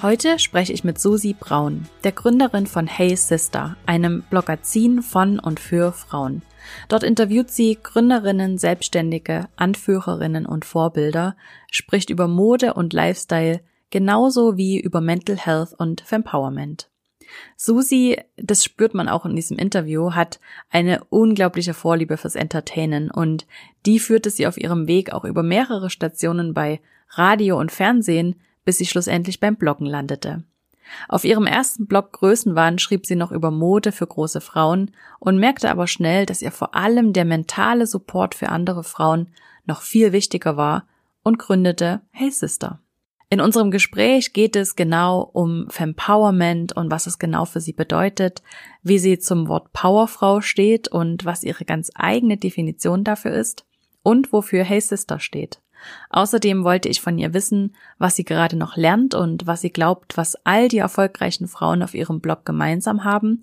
Heute spreche ich mit Susi Braun, der Gründerin von Hey Sister, einem Blogazin von und für Frauen. Dort interviewt sie Gründerinnen, Selbstständige, Anführerinnen und Vorbilder, spricht über Mode und Lifestyle, genauso wie über Mental Health und Empowerment. Susi, das spürt man auch in diesem Interview, hat eine unglaubliche Vorliebe fürs Entertainen und die führte sie auf ihrem Weg auch über mehrere Stationen bei Radio und Fernsehen, bis sie schlussendlich beim Bloggen landete. Auf ihrem ersten Blog Größenwahn schrieb sie noch über Mode für große Frauen und merkte aber schnell, dass ihr vor allem der mentale Support für andere Frauen noch viel wichtiger war und gründete Hey Sister. In unserem Gespräch geht es genau um Fempowerment und was es genau für sie bedeutet, wie sie zum Wort Powerfrau steht und was ihre ganz eigene Definition dafür ist und wofür Hey Sister steht. Außerdem wollte ich von ihr wissen, was sie gerade noch lernt und was sie glaubt, was all die erfolgreichen Frauen auf ihrem Blog gemeinsam haben.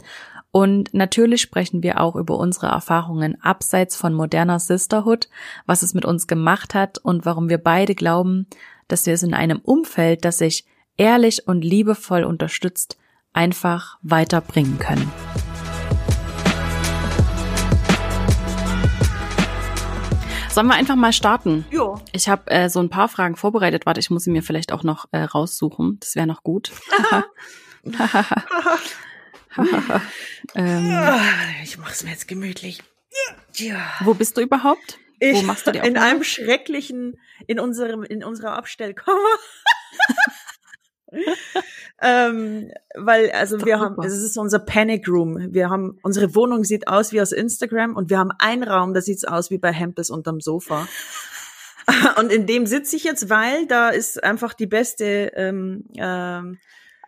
Und natürlich sprechen wir auch über unsere Erfahrungen abseits von moderner Sisterhood, was es mit uns gemacht hat und warum wir beide glauben, dass wir es in einem Umfeld, das sich ehrlich und liebevoll unterstützt, einfach weiterbringen können. Sollen wir einfach mal starten? Ja. Ich habe äh, so ein paar Fragen vorbereitet. Warte, ich muss sie mir vielleicht auch noch äh, raussuchen. Das wäre noch gut. ähm, ich mache es mir jetzt gemütlich. Ja. Wo bist du überhaupt? Ich, Wo machst du die In einem schrecklichen, in unserem, in unserer Abstellkammer. ähm, weil, also wir haben, es ist unser Panic Room. Wir haben, unsere Wohnung sieht aus wie aus Instagram und wir haben einen Raum, da sieht's aus wie bei Hempels unterm Sofa. und in dem sitze ich jetzt, weil da ist einfach die beste, ähm, ähm,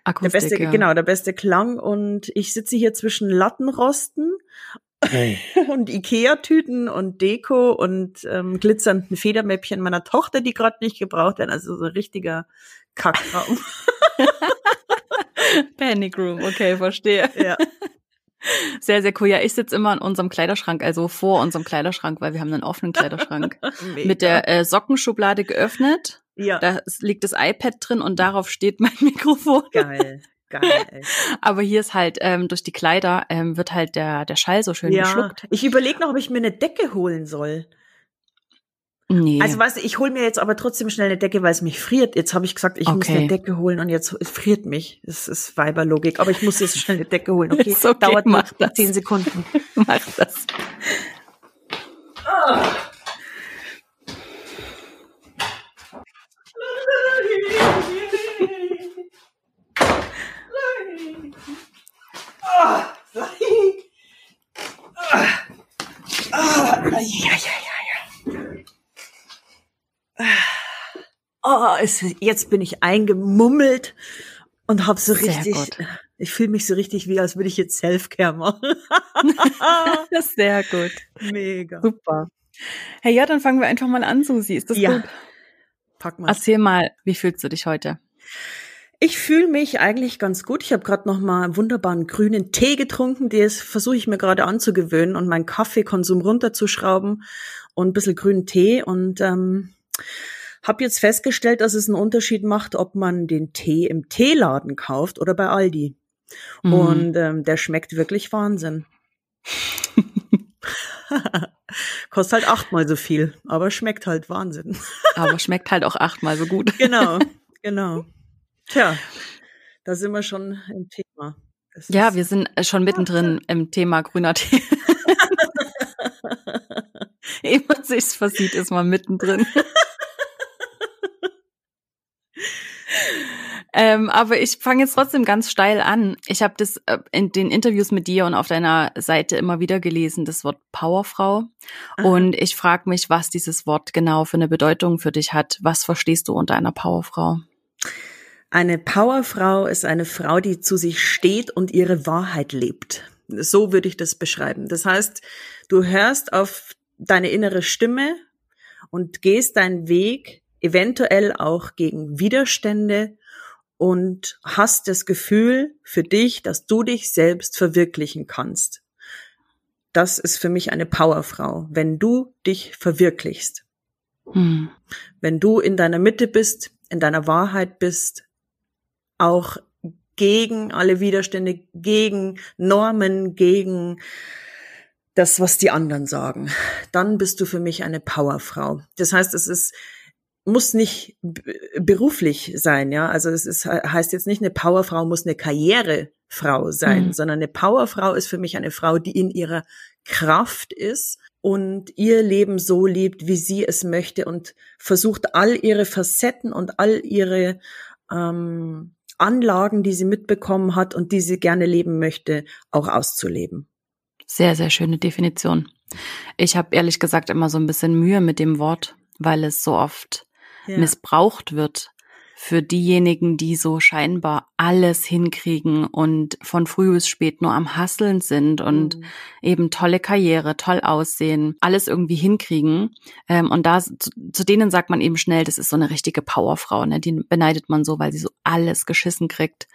Akustik, der beste, ja. genau, der beste Klang und ich sitze hier zwischen Lattenrosten Hey. und Ikea-Tüten und Deko und ähm, glitzernden Federmäppchen meiner Tochter, die gerade nicht gebraucht werden. Also so ein richtiger Kackraum. Panic Room, okay, verstehe. ja. Sehr, sehr cool. Ja, ich sitze immer in unserem Kleiderschrank, also vor unserem Kleiderschrank, weil wir haben einen offenen Kleiderschrank. Mega. Mit der äh, Sockenschublade geöffnet. ja. Da liegt das iPad drin und darauf steht mein Mikrofon. Geil. Geil. Ey. Aber hier ist halt ähm, durch die Kleider ähm, wird halt der der Schall so schön Ja. geschluckt. Ich überlege noch, ob ich mir eine Decke holen soll. Nee. Also weißt du, ich hole mir jetzt aber trotzdem schnell eine Decke, weil es mich friert. Jetzt habe ich gesagt, ich muss Okay. eine Decke holen und jetzt es friert mich. Das ist Weiberlogik. Aber ich muss jetzt schnell eine Decke holen. Okay, Ist okay, dauert mach das. zehn Sekunden. Mach das. Oh, es, jetzt bin ich eingemummelt und habe so richtig, ich fühle mich so richtig wie, als würde ich jetzt Selfcare machen. Sehr gut. Mega. Super. Hey, ja, dann fangen wir einfach mal an, Susi. Ist das Ja. gut? Pack mal. Erzähl mal, wie fühlst du dich heute? Ich fühle mich eigentlich ganz gut. Ich habe gerade noch mal einen wunderbaren grünen Tee getrunken. Das versuche ich mir gerade anzugewöhnen und meinen Kaffeekonsum runterzuschrauben. und ein bisschen grünen Tee und ähm, habe jetzt festgestellt, dass es einen Unterschied macht, ob man den Tee im Teeladen kauft oder bei Aldi. Mhm. Und ähm, der schmeckt wirklich Wahnsinn. Kostet halt achtmal so viel, aber schmeckt halt Wahnsinn. aber schmeckt halt auch achtmal so gut. genau, genau. Tja, da sind wir schon im Thema. Das ja, wir sind schon mittendrin im Thema grüner Tee. Ehe man sich's versieht, ist man mittendrin. Ähm, aber ich fange jetzt trotzdem ganz steil an. Ich habe das äh, in den Interviews mit dir und auf deiner Seite immer wieder gelesen, das Wort Powerfrau. Aha. Und ich frage mich, was dieses Wort genau für eine Bedeutung für dich hat. Was verstehst du unter einer Powerfrau? Eine Powerfrau ist eine Frau, die zu sich steht und ihre Wahrheit lebt. So würde ich das beschreiben. Das heißt, du hörst auf deine innere Stimme und gehst deinen Weg, eventuell auch gegen Widerstände und hast das Gefühl für dich, dass du dich selbst verwirklichen kannst. Das ist für mich eine Powerfrau, wenn du dich verwirklichst. Hm. Wenn du in deiner Mitte bist, in deiner Wahrheit bist, auch gegen alle Widerstände, gegen Normen, gegen das, was die anderen sagen, dann bist du für mich eine Powerfrau. Das heißt, es ist muss nicht beruflich sein, ja. Also es ist, heißt jetzt nicht, eine Powerfrau muss eine Karrierefrau sein, mhm. sondern eine Powerfrau ist für mich eine Frau, die in ihrer Kraft ist und ihr Leben so lebt, wie sie es möchte und versucht all ihre Facetten und all ihre ähm, Anlagen, die sie mitbekommen hat und die sie gerne leben möchte, auch auszuleben. Sehr, sehr schöne Definition. Ich habe ehrlich gesagt immer so ein bisschen Mühe mit dem Wort, weil es so oft ja. missbraucht wird für diejenigen, die so scheinbar alles hinkriegen und von früh bis spät nur am Hasseln sind und mhm. eben tolle Karriere, toll aussehen, alles irgendwie hinkriegen. Ähm, und da zu, zu, denen sagt man eben schnell, das ist so eine richtige Powerfrau, ne? Die beneidet man so, weil sie so alles geschissen kriegt.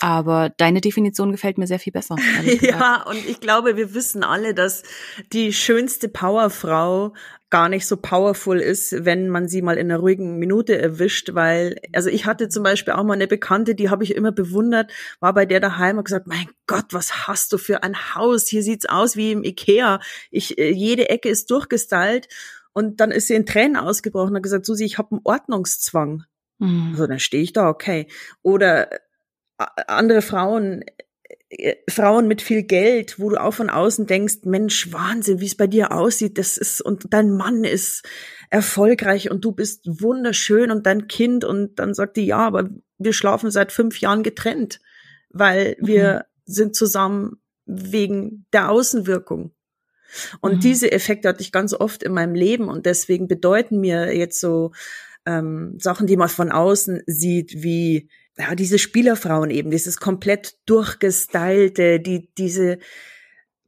Aber deine Definition gefällt mir sehr viel besser. Ja, und ich glaube, wir wissen alle, dass die schönste Powerfrau gar nicht so powerful ist, wenn man sie mal in einer ruhigen Minute erwischt, weil, also ich hatte zum Beispiel auch mal eine Bekannte, die habe ich immer bewundert, war bei der daheim und gesagt, mein Gott, was hast du für ein Haus? Hier sieht's aus wie im Ikea. Ich, äh, jede Ecke ist durchgestylt. Und dann ist sie in Tränen ausgebrochen und hat gesagt, Susi, ich habe einen Ordnungszwang. Mhm. Also dann stehe ich da, okay. Oder andere Frauen, äh, Frauen mit viel Geld, wo du auch von außen denkst, Mensch, Wahnsinn, wie es bei dir aussieht, das ist, und dein Mann ist erfolgreich und du bist wunderschön und dein Kind und dann sagt die, ja, aber wir schlafen seit fünf Jahren getrennt, weil wir mhm. sind zusammen wegen der Außenwirkung. Und mhm. diese Effekte hatte ich ganz oft in meinem Leben und deswegen bedeuten mir jetzt so ähm, Sachen, die man von außen sieht, wie ja, diese Spielerfrauen eben, dieses komplett durchgestylte, die, diese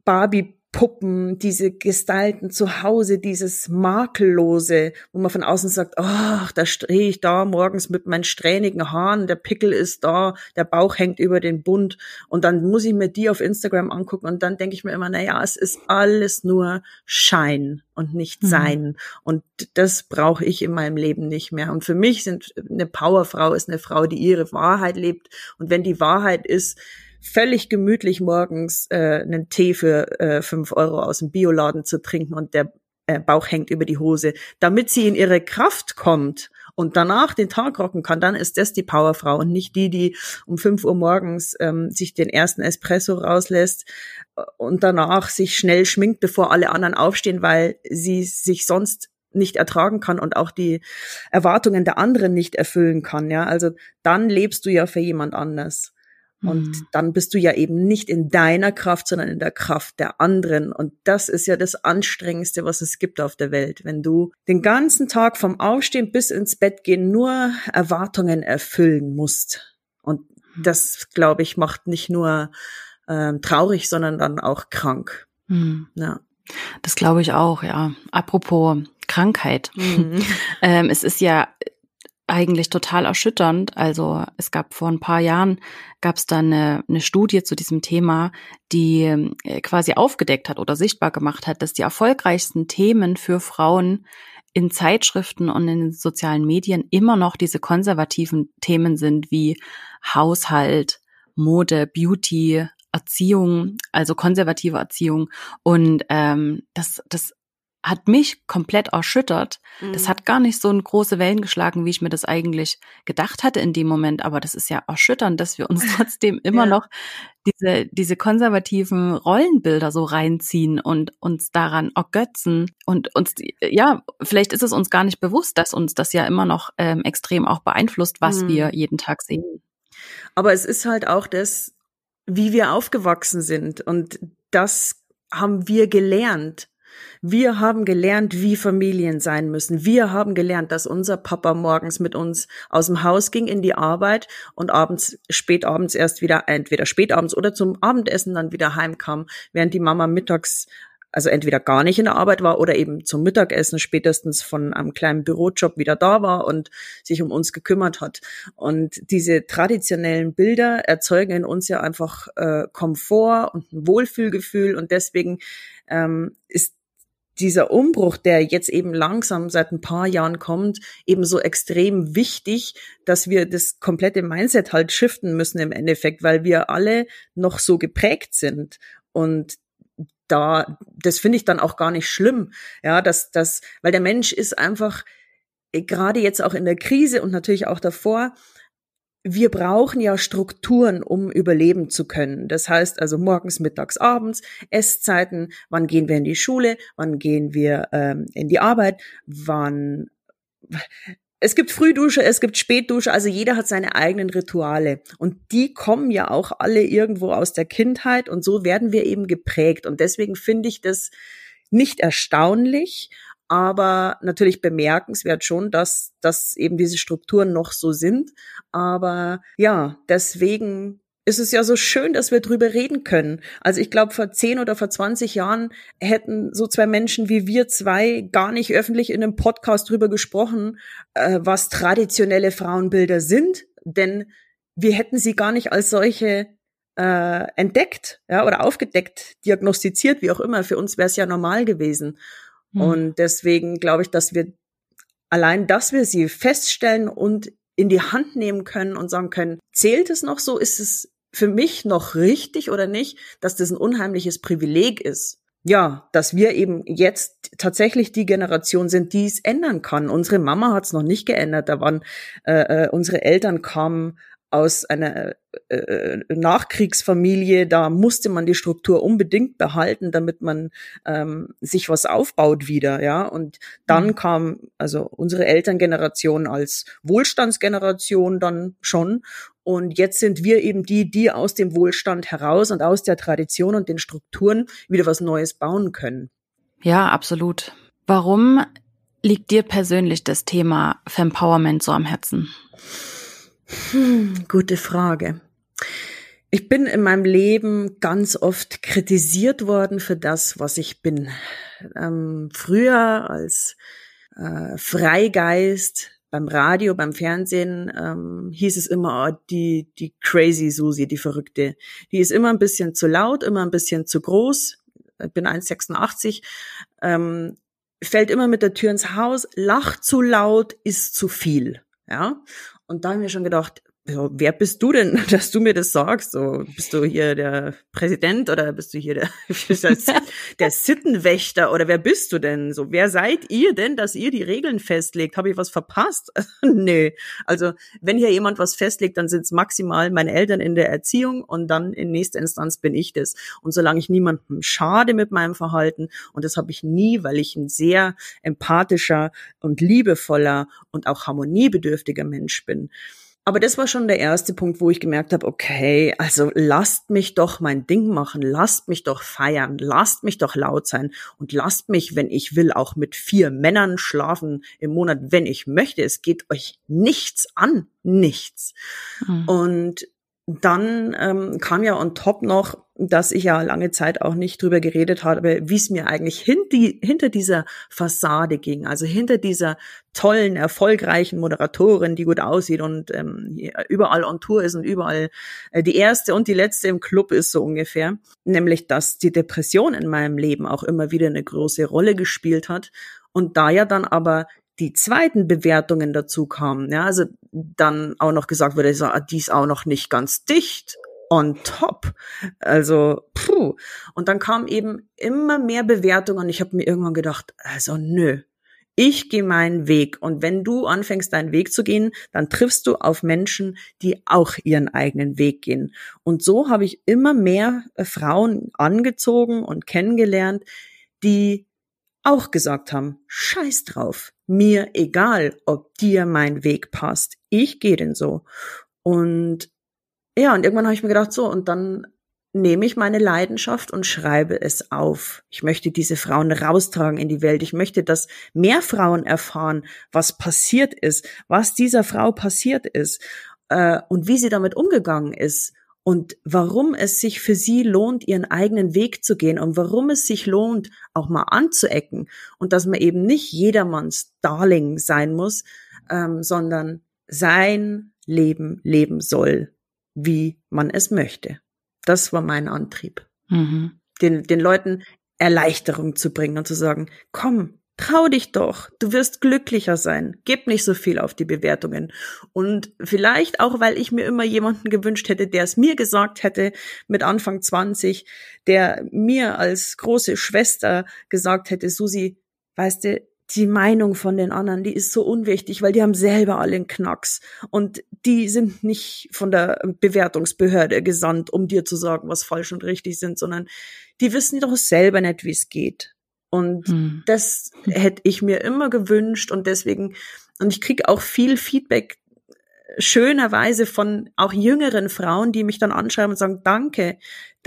Barbie Puppen, diese Gestalten zu Hause, dieses Makellose, wo man von außen sagt, ach, da stehe ich da morgens mit meinen strähnigen Haaren, der Pickel ist da, der Bauch hängt über den Bund. Und dann muss ich mir die auf Instagram angucken und dann denke ich mir immer, na ja, es ist alles nur Schein und nicht mhm. Sein. Und das brauche ich in meinem Leben nicht mehr. Und für mich sind eine Powerfrau ist eine Frau, die ihre Wahrheit lebt. Und wenn die Wahrheit ist, völlig gemütlich morgens äh, einen Tee für äh, fünf Euro aus dem Bioladen zu trinken und der äh, Bauch hängt über die Hose, damit sie in ihre Kraft kommt und danach den Tag rocken kann, dann ist das die Powerfrau und nicht die, die um fünf Uhr morgens ähm, sich den ersten Espresso rauslässt äh, und danach sich schnell schminkt, bevor alle anderen aufstehen, weil sie sich sonst nicht ertragen kann und auch die Erwartungen der anderen nicht erfüllen kann. Ja, also dann lebst du ja für jemand anders. Und mhm. dann bist du ja eben nicht in deiner Kraft, sondern in der Kraft der anderen. Und das ist ja das Anstrengendste, was es gibt auf der Welt. Wenn du den ganzen Tag vom Aufstehen bis ins Bett gehen nur Erwartungen erfüllen musst. Und mhm. das, glaube ich, macht nicht nur ähm, traurig, sondern dann auch krank. Mhm. Ja. Das glaube ich auch, ja. Apropos Krankheit. Mhm. ähm, es ist ja eigentlich total erschütternd. Also es gab vor ein paar Jahren gab es da eine, eine Studie zu diesem Thema, die äh, quasi aufgedeckt hat oder sichtbar gemacht hat, dass die erfolgreichsten Themen für Frauen in Zeitschriften und in sozialen Medien immer noch diese konservativen Themen sind wie Haushalt, Mode, Beauty, Erziehung, also konservative Erziehung. Und ähm, das, das hat mich komplett erschüttert. Mhm. Das hat gar nicht so eine große Wellen geschlagen, wie ich mir das eigentlich gedacht hatte in dem Moment. Aber das ist ja erschütternd, dass wir uns trotzdem immer ja. noch diese, diese konservativen Rollenbilder so reinziehen und uns daran ergötzen und uns, ja, vielleicht ist es uns gar nicht bewusst, dass uns das ja immer noch ähm, extrem auch beeinflusst, was mhm. wir jeden Tag sehen. Aber es ist halt auch das, wie wir aufgewachsen sind und das haben wir gelernt. Wir haben gelernt, wie Familien sein müssen. Wir haben gelernt, dass unser Papa morgens mit uns aus dem Haus ging in die Arbeit und abends, spätabends erst wieder, entweder spätabends oder zum Abendessen dann wieder heimkam, während die Mama mittags also entweder gar nicht in der Arbeit war oder eben zum Mittagessen spätestens von einem kleinen Bürojob wieder da war und sich um uns gekümmert hat. Und diese traditionellen Bilder erzeugen in uns ja einfach äh, Komfort und ein Wohlfühlgefühl und deswegen ähm, ist dieser Umbruch, der jetzt eben langsam seit ein paar Jahren kommt, eben so extrem wichtig, dass wir das komplette Mindset halt shiften müssen im Endeffekt, weil wir alle noch so geprägt sind. Und da, das finde ich dann auch gar nicht schlimm. Ja, dass das, weil der Mensch ist einfach, äh, gerade jetzt auch in der Krise und natürlich auch davor, wir brauchen ja Strukturen, um überleben zu können. Das heißt also morgens, mittags, abends, Esszeiten, wann gehen wir in die Schule, wann gehen wir ähm, in die Arbeit, wann es gibt Frühdusche, es gibt Spätdusche, also jeder hat seine eigenen Rituale. Und die kommen ja auch alle irgendwo aus der Kindheit und so werden wir eben geprägt. Und deswegen finde ich das nicht erstaunlich, aber natürlich bemerkenswert schon, dass, dass eben diese Strukturen noch so sind. Aber ja, deswegen ist es ja so schön, dass wir drüber reden können. Also ich glaube, vor 10 oder vor 20 Jahren hätten so zwei Menschen wie wir zwei gar nicht öffentlich in einem Podcast drüber gesprochen, äh, was traditionelle Frauenbilder sind, denn wir hätten sie gar nicht als solche äh, entdeckt, ja, oder aufgedeckt, diagnostiziert, wie auch immer. Für uns wäre es ja normal gewesen. Mhm. Und deswegen glaube ich, dass wir allein, dass wir sie feststellen und in die Hand nehmen können und sagen können, zählt es noch so? Ist es für mich noch richtig oder nicht, dass das ein unheimliches Privileg ist. Ja, dass wir eben jetzt tatsächlich die Generation sind, die es ändern kann. Unsere Mama hat es noch nicht geändert. Da waren äh, äh unsere Eltern kamen aus einer äh, äh, Nachkriegsfamilie, da musste man die Struktur unbedingt behalten, damit man ähm, sich was aufbaut wieder, ja. Und dann mhm. kam also unsere Elterngeneration als Wohlstandsgeneration dann schon. Und jetzt sind wir eben die, die aus dem Wohlstand heraus und aus der Tradition und den Strukturen wieder was Neues bauen können. Ja, absolut. Warum liegt dir persönlich das Thema Fempowerment so am Herzen? Hm, gute Frage. Ich bin in meinem Leben ganz oft kritisiert worden für das, was ich bin. Ähm, früher als äh, Freigeist beim Radio, beim Fernsehen ähm, hieß es immer, oh, die, die crazy Susi, die Verrückte. Die ist immer ein bisschen zu laut, immer ein bisschen zu groß. Ich bin 1,86. Ähm, fällt immer mit der Tür ins Haus, lacht zu laut, ist zu viel. Ja. Und da haben wir schon gedacht, ja, wer bist du denn, dass du mir das sagst? So, bist du hier der Präsident oder bist du hier der, der Sittenwächter oder wer bist du denn? So, wer seid ihr denn, dass ihr die Regeln festlegt? Habe ich was verpasst? nee. Also, wenn hier jemand was festlegt, dann sind es maximal meine Eltern in der Erziehung und dann in nächster Instanz bin ich das. Und solange ich niemandem schade mit meinem Verhalten, und das habe ich nie, weil ich ein sehr empathischer und liebevoller und auch harmoniebedürftiger Mensch bin, aber das war schon der erste Punkt, wo ich gemerkt habe, okay, also lasst mich doch mein Ding machen, lasst mich doch feiern, lasst mich doch laut sein und lasst mich, wenn ich will, auch mit vier Männern schlafen im Monat, wenn ich möchte. Es geht euch nichts an, nichts. Mhm. Und dann ähm, kam ja on top noch dass ich ja lange Zeit auch nicht drüber geredet habe, wie es mir eigentlich hinter dieser Fassade ging, also hinter dieser tollen, erfolgreichen Moderatorin, die gut aussieht und ähm, überall on Tour ist und überall äh, die erste und die letzte im Club ist so ungefähr. Nämlich, dass die Depression in meinem Leben auch immer wieder eine große Rolle gespielt hat und da ja dann aber die zweiten Bewertungen dazu kamen, ja, also dann auch noch gesagt wurde, die ist auch noch nicht ganz dicht on top. Also, puh. Und dann kam eben immer mehr Bewertungen und ich habe mir irgendwann gedacht, also nö, ich gehe meinen Weg. Und wenn du anfängst, deinen Weg zu gehen, dann triffst du auf Menschen, die auch ihren eigenen Weg gehen. Und so habe ich immer mehr äh, Frauen angezogen und kennengelernt, die auch gesagt haben, scheiß drauf, mir egal, ob dir mein Weg passt, ich gehe denn so. Und ja, und irgendwann habe ich mir gedacht, so, und dann nehme ich meine Leidenschaft und schreibe es auf. Ich möchte diese Frauen raustragen in die Welt. Ich möchte, dass mehr Frauen erfahren, was passiert ist, was dieser Frau passiert ist äh, und wie sie damit umgegangen ist und warum es sich für sie lohnt, ihren eigenen Weg zu gehen und warum es sich lohnt, auch mal anzuecken und dass man eben nicht jedermanns Darling sein muss, ähm, sondern sein Leben leben soll wie man es möchte. Das war mein Antrieb. Mhm. Den, den Leuten Erleichterung zu bringen und zu sagen, komm, trau dich doch, du wirst glücklicher sein, gib nicht so viel auf die Bewertungen. Und vielleicht auch, weil ich mir immer jemanden gewünscht hätte, der es mir gesagt hätte mit Anfang 20, der mir als große Schwester gesagt hätte, Susi, weißt du, die Meinung von den anderen, die ist so unwichtig, weil die haben selber alle einen Knacks und die sind nicht von der Bewertungsbehörde gesandt, um dir zu sagen, was falsch und richtig sind, sondern die wissen doch selber nicht, wie es geht. Und hm. das hätte ich mir immer gewünscht und deswegen, und ich kriege auch viel Feedback schönerweise von auch jüngeren Frauen, die mich dann anschreiben und sagen, danke,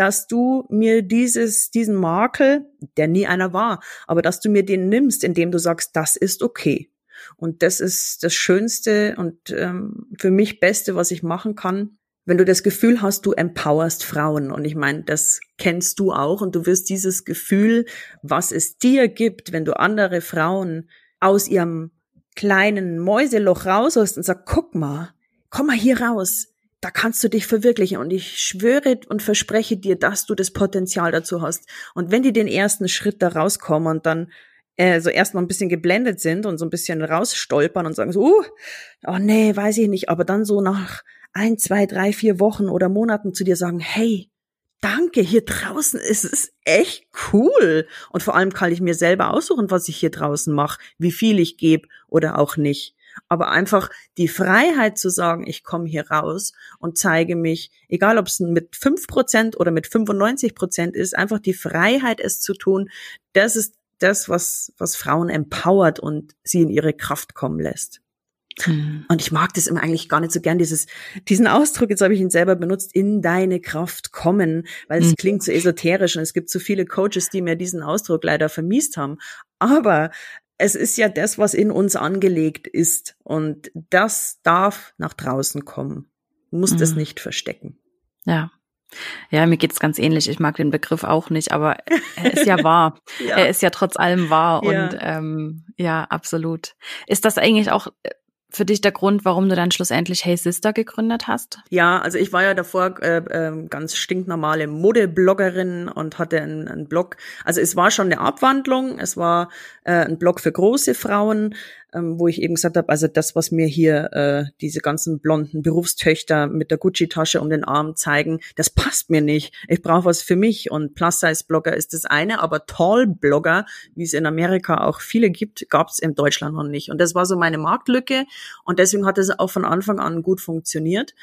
dass du mir dieses, diesen Makel, der nie einer war, aber dass du mir den nimmst, indem du sagst, das ist okay. Und das ist das Schönste und ähm, für mich Beste, was ich machen kann, wenn du das Gefühl hast, du empowerst Frauen. Und ich meine, das kennst du auch und du wirst dieses Gefühl, was es dir gibt, wenn du andere Frauen aus ihrem kleinen Mäuseloch rausholst und sagst, guck mal, komm mal hier raus, da kannst du dich verwirklichen und ich schwöre und verspreche dir, dass du das Potenzial dazu hast. Und wenn die den ersten Schritt da rauskommen und dann äh, so erstmal ein bisschen geblendet sind und so ein bisschen rausstolpern und sagen so, uh, oh nee, weiß ich nicht, aber dann so nach ein, zwei, drei, vier Wochen oder Monaten zu dir sagen, hey, danke, hier draußen ist es echt cool. Und vor allem kann ich mir selber aussuchen, was ich hier draußen mache, wie viel ich gebe oder auch nicht aber einfach die Freiheit zu sagen, ich komme hier raus und zeige mich, egal ob es mit fünf Prozent oder mit 95 Prozent ist, einfach die Freiheit, es zu tun, das ist das, was, was Frauen empowert und sie in ihre Kraft kommen lässt. Hm. Und ich mag das immer eigentlich gar nicht so gern, dieses, diesen Ausdruck, jetzt habe ich ihn selber benutzt, in deine Kraft kommen, weil es hm. klingt so esoterisch und es gibt so viele Coaches, die mir diesen Ausdruck leider vermiest haben. Aber es ist ja das, was in uns angelegt ist. Und das darf nach draußen kommen. Du musst mhm. es nicht verstecken. Ja. Ja, mir geht's ganz ähnlich. Ich mag den Begriff auch nicht, aber er ist ja wahr. ja. Er ist ja trotz allem wahr ja. und ähm, ja, absolut. Ist das eigentlich auch für dich der Grund, warum du dann schlussendlich Hey Sister gegründet hast? Ja, also ich war ja davor äh, äh, ganz stinknormale Modebloggerin und hatte einen, einen Blog. Also es war schon eine Abwandlung. Es war äh, ein Blog für große Frauen, ähm, wo ich eben gesagt habe, also das, was mir hier äh, diese ganzen blonden Berufstöchter mit der Gucci-Tasche um den Arm zeigen, das passt mir nicht. Ich brauche was für mich und Plus-Size-Blogger ist das eine, aber Tall-Blogger, wie es in Amerika auch viele gibt, gab es in Deutschland noch nicht. Und das war so meine Marktlücke und deswegen hat es auch von Anfang an gut funktioniert.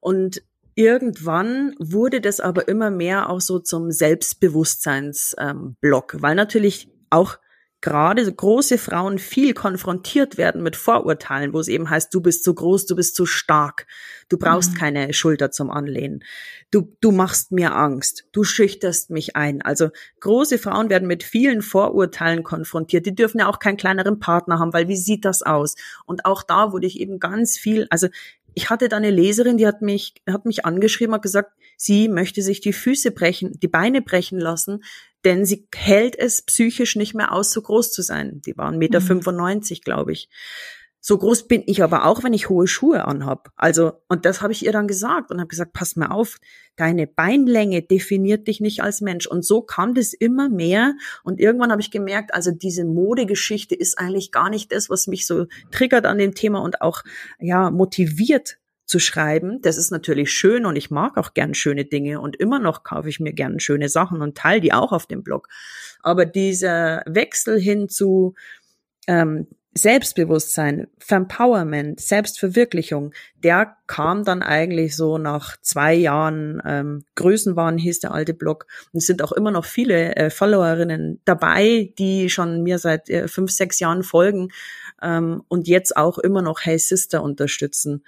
Und Irgendwann wurde das aber immer mehr auch so zum Selbstbewusstseinsblog, ähm, weil natürlich auch gerade große Frauen viel konfrontiert werden mit Vorurteilen, wo es eben heißt, du bist zu groß, du bist zu stark, du brauchst mhm. keine Schulter zum Anlehnen, du, du machst mir Angst, du schüchterst mich ein. Also große Frauen werden mit vielen Vorurteilen konfrontiert. Die dürfen ja auch keinen kleineren Partner haben, weil wie sieht das aus? Und auch da wurde ich eben ganz viel, also ich hatte da eine Leserin, die hat mich, hat mich angeschrieben, hat gesagt, sie möchte sich die Füße brechen, die Beine brechen lassen, denn sie hält es psychisch nicht mehr aus, so groß zu sein. Die waren Meter, mhm. 95, glaube ich. So groß bin ich aber auch, wenn ich hohe Schuhe anhab. Also, und das habe ich ihr dann gesagt und habe gesagt, pass mal auf, deine Beinlänge definiert dich nicht als Mensch. Und so kam das immer mehr. Und irgendwann habe ich gemerkt, also diese Modegeschichte ist eigentlich gar nicht das, was mich so triggert an dem Thema und auch, ja, motiviert zu schreiben. Das ist natürlich schön und ich mag auch gern schöne Dinge und immer noch kaufe ich mir gern schöne Sachen und teile die auch auf dem Blog. Aber dieser Wechsel hin zu, ähm, Selbstbewusstsein, Empowerment, Selbstverwirklichung, der kam dann eigentlich so nach zwei Jahren ähm, Größenwahn hieß der alte Blog. Und es sind auch immer noch viele äh, Followerinnen dabei, die schon mir seit äh, fünf, sechs Jahren folgen ähm, und jetzt auch immer noch Hey Sister unterstützen.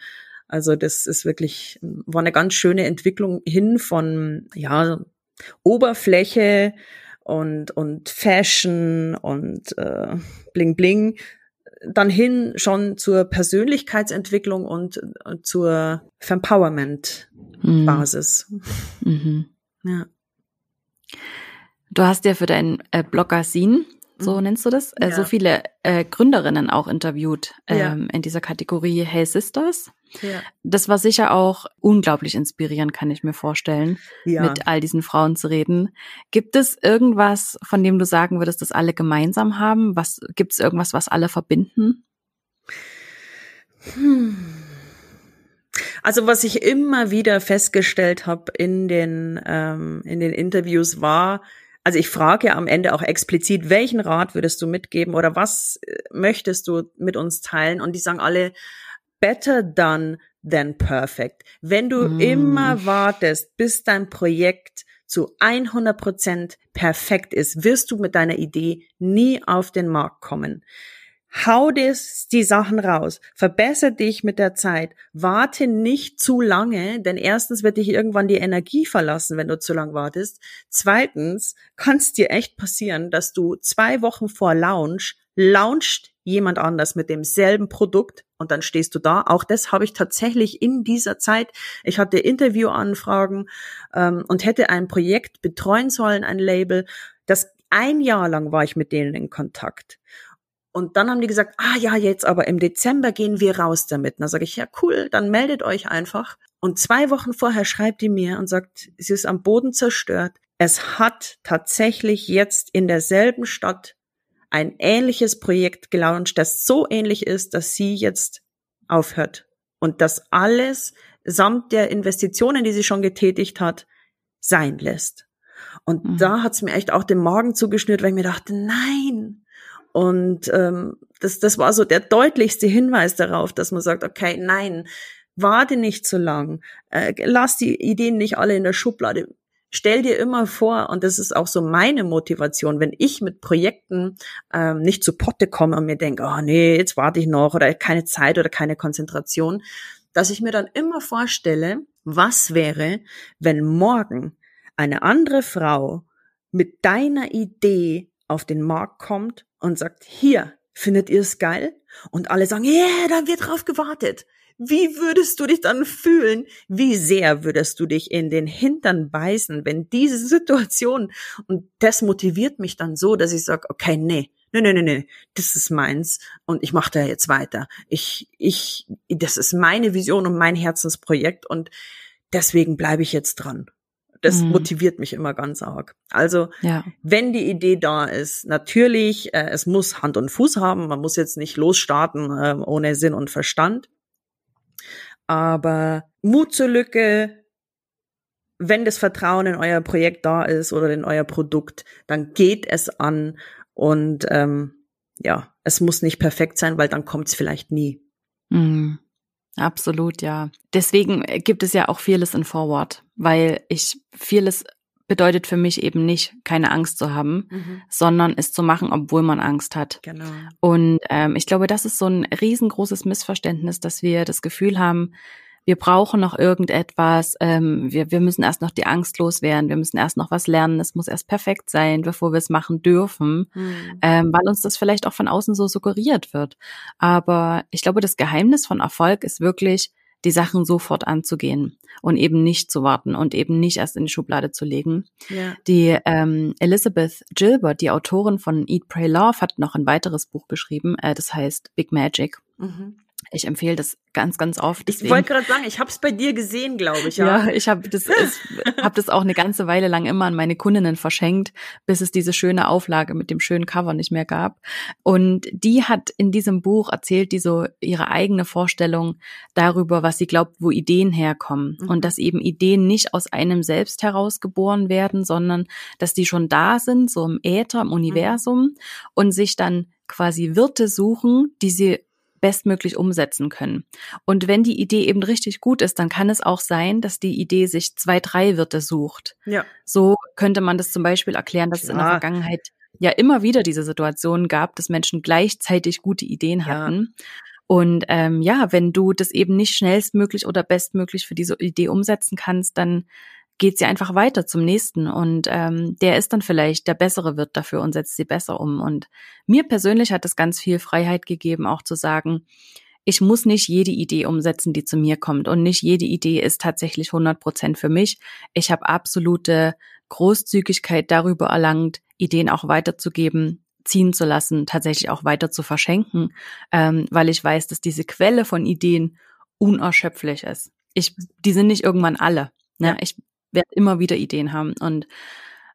Also das ist wirklich, war eine ganz schöne Entwicklung hin von, ja, Oberfläche und, und Fashion und äh, Bling Bling dann hin schon zur Persönlichkeitsentwicklung und äh, zur Empowerment-Basis. Mhm. Ja. Du hast ja für dein äh, Blogger-Scene so mhm. nennst du das, äh, ja. so viele äh, Gründerinnen auch interviewt ähm, ja. in dieser Kategorie Hey Sisters. Ja. Das war sicher auch unglaublich inspirierend, kann ich mir vorstellen, ja. mit all diesen Frauen zu reden. Gibt es irgendwas, von dem du sagen würdest, dass alle gemeinsam haben? Was gibt es irgendwas, was alle verbinden? Hm. Also was ich immer wieder festgestellt habe in den ähm, in den Interviews war, also ich frage ja am Ende auch explizit, welchen Rat würdest du mitgeben oder was äh, möchtest du mit uns teilen? Und die sagen alle, better done than perfect. Wenn du mm. immer wartest, bis dein Projekt zu 100 Prozent perfekt ist, wirst du mit deiner Idee nie auf den Markt kommen. Hau dir die Sachen raus. Verbessere dich mit der Zeit. Warte nicht zu lange, denn erstens wird dich irgendwann die Energie verlassen, wenn du zu lang wartest. Zweitens kann es dir echt passieren, dass du zwei Wochen vor Launch launcht jemand anders mit demselben Produkt und dann stehst du da. Auch das habe ich tatsächlich in dieser Zeit. Ich hatte Interviewanfragen ähm, und hätte ein Projekt betreuen sollen, ein Label. Das ein Jahr lang war ich mit denen in Kontakt. Und dann haben die gesagt, ah ja, jetzt aber im Dezember gehen wir raus damit. Und dann sage ich, ja cool, dann meldet euch einfach. Und zwei Wochen vorher schreibt die mir und sagt, sie ist am Boden zerstört. Es hat tatsächlich jetzt in derselben Stadt ein ähnliches Projekt gelauncht, das so ähnlich ist, dass sie jetzt aufhört. Und das alles samt der Investitionen, die sie schon getätigt hat, sein lässt. Und mhm. da hat's mir echt auch den Magen zugeschnürt, weil ich mir dachte, nein, und ähm, das, das war so der deutlichste Hinweis darauf, dass man sagt, okay, nein, warte nicht zu lang, äh, lass die Ideen nicht alle in der Schublade. Stell dir immer vor, und das ist auch so meine Motivation, wenn ich mit Projekten ähm, nicht zu Potte komme und mir denke, oh nee, jetzt warte ich noch oder keine Zeit oder keine Konzentration, dass ich mir dann immer vorstelle, was wäre, wenn morgen eine andere Frau mit deiner Idee auf den Markt kommt und sagt, hier, findet ihr es geil? Und alle sagen, yeah, da wird drauf gewartet. Wie würdest du dich dann fühlen? Wie sehr würdest du dich in den Hintern beißen, wenn diese Situation, und das motiviert mich dann so, dass ich sage, okay, nee, nee, nee, nee, nee, das ist meins und ich mache da jetzt weiter. Ich, ich, das ist meine Vision und mein Herzensprojekt und deswegen bleibe ich jetzt dran. Das mhm. motiviert mich immer ganz arg. Also, ja. wenn die Idee da ist, natürlich, äh, es muss Hand und Fuß haben. Man muss jetzt nicht losstarten äh, ohne Sinn und Verstand. Aber Mut zur Lücke, wenn das Vertrauen in euer Projekt da ist oder in euer Produkt, dann geht es an und ähm, ja, es muss nicht perfekt sein, weil dann kommt es vielleicht nie. Mhm. Absolut, ja. Deswegen gibt es ja auch Fearless in Forward, weil ich Fearless bedeutet für mich eben nicht, keine Angst zu haben, mhm. sondern es zu machen, obwohl man Angst hat. Genau. Und ähm, ich glaube, das ist so ein riesengroßes Missverständnis, dass wir das Gefühl haben, wir brauchen noch irgendetwas, ähm, wir, wir müssen erst noch die Angst loswerden, wir müssen erst noch was lernen, es muss erst perfekt sein, bevor wir es machen dürfen, mhm. ähm, weil uns das vielleicht auch von außen so suggeriert wird. Aber ich glaube, das Geheimnis von Erfolg ist wirklich, die Sachen sofort anzugehen und eben nicht zu warten und eben nicht erst in die Schublade zu legen. Ja. Die ähm, Elizabeth Gilbert, die Autorin von Eat, Pray, Love, hat noch ein weiteres Buch geschrieben, äh, das heißt Big Magic. Mhm. Ich empfehle das ganz, ganz oft. Deswegen. Ich wollte gerade sagen, ich habe es bei dir gesehen, glaube ich. Ja, ja ich habe das, hab das auch eine ganze Weile lang immer an meine Kundinnen verschenkt, bis es diese schöne Auflage mit dem schönen Cover nicht mehr gab. Und die hat in diesem Buch erzählt, die so ihre eigene Vorstellung darüber, was sie glaubt, wo Ideen herkommen. Mhm. Und dass eben Ideen nicht aus einem selbst heraus geboren werden, sondern dass die schon da sind, so im Äther, im Universum mhm. und sich dann quasi Wirte suchen, die sie bestmöglich umsetzen können. Und wenn die Idee eben richtig gut ist, dann kann es auch sein, dass die Idee sich zwei, drei Wirte sucht. Ja. So könnte man das zum Beispiel erklären, dass Klar. es in der Vergangenheit ja immer wieder diese Situation gab, dass Menschen gleichzeitig gute Ideen hatten. Ja. Und ähm, ja, wenn du das eben nicht schnellstmöglich oder bestmöglich für diese Idee umsetzen kannst, dann geht sie einfach weiter zum nächsten und ähm, der ist dann vielleicht der bessere Wirt dafür und setzt sie besser um. Und mir persönlich hat es ganz viel Freiheit gegeben, auch zu sagen, ich muss nicht jede Idee umsetzen, die zu mir kommt und nicht jede Idee ist tatsächlich 100 Prozent für mich. Ich habe absolute Großzügigkeit darüber erlangt, Ideen auch weiterzugeben, ziehen zu lassen, tatsächlich auch weiter zu verschenken, ähm, weil ich weiß, dass diese Quelle von Ideen unerschöpflich ist. Ich, die sind nicht irgendwann alle. Ne? Ja. Ich werde immer wieder Ideen haben. Und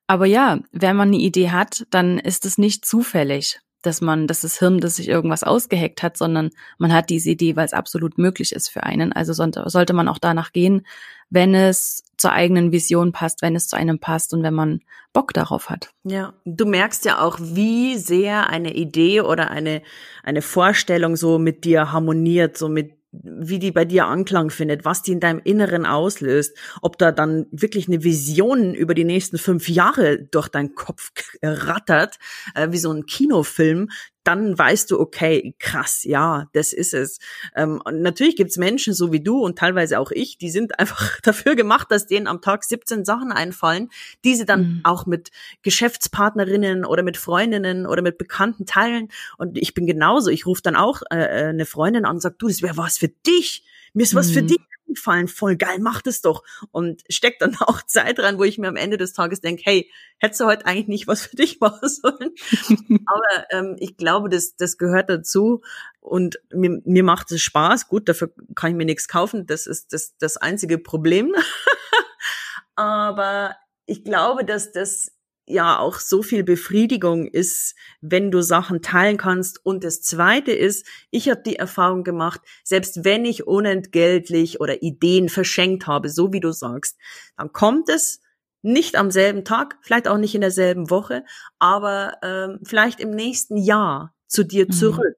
aber ja, wenn man eine Idee hat, dann ist es nicht zufällig, dass man, dass das Hirn, das sich irgendwas ausgeheckt hat, sondern man hat diese Idee, weil es absolut möglich ist für einen. Also sollte man auch danach gehen, wenn es zur eigenen Vision passt, wenn es zu einem passt und wenn man Bock darauf hat. Ja, du merkst ja auch, wie sehr eine Idee oder eine, eine Vorstellung so mit dir harmoniert, so mit wie die bei dir Anklang findet, was die in deinem Inneren auslöst, ob da dann wirklich eine Vision über die nächsten fünf Jahre durch deinen Kopf rattert, äh, wie so ein Kinofilm, dann weißt du, okay, krass, ja, das ist es. Ähm, und natürlich gibt's Menschen so wie du und teilweise auch ich, die sind einfach dafür gemacht, dass denen am Tag 17 Sachen einfallen, die sie dann mhm. auch mit Geschäftspartnerinnen oder mit Freundinnen oder mit Bekannten teilen. Und ich bin genauso. Ich rufe dann auch äh, äh eine Freundin an und sag, du, das wäre was für dich. Mir ist was mhm. für dich gefallen, voll geil, mach das doch. Und steckt dann auch Zeit rein, wo ich mir am Ende des Tages denke, hey, hättest du heute eigentlich nicht was für dich machen sollen. Aber ähm, ich glaube, das, das gehört dazu. Und mir, mir macht es Spaß. Gut, dafür kann ich mir nichts kaufen. Das ist das, das einzige Problem. Aber ich glaube, dass das ja auch so viel Befriedigung ist, wenn du Sachen teilen kannst. Und das Zweite ist, ich habe die Erfahrung gemacht, selbst wenn ich unentgeltlich oder Ideen verschenkt habe, so wie du sagst, dann kommt es nicht am selben Tag, vielleicht auch nicht in derselben Woche, aber ähm, vielleicht im nächsten Jahr zu dir mhm. zurück.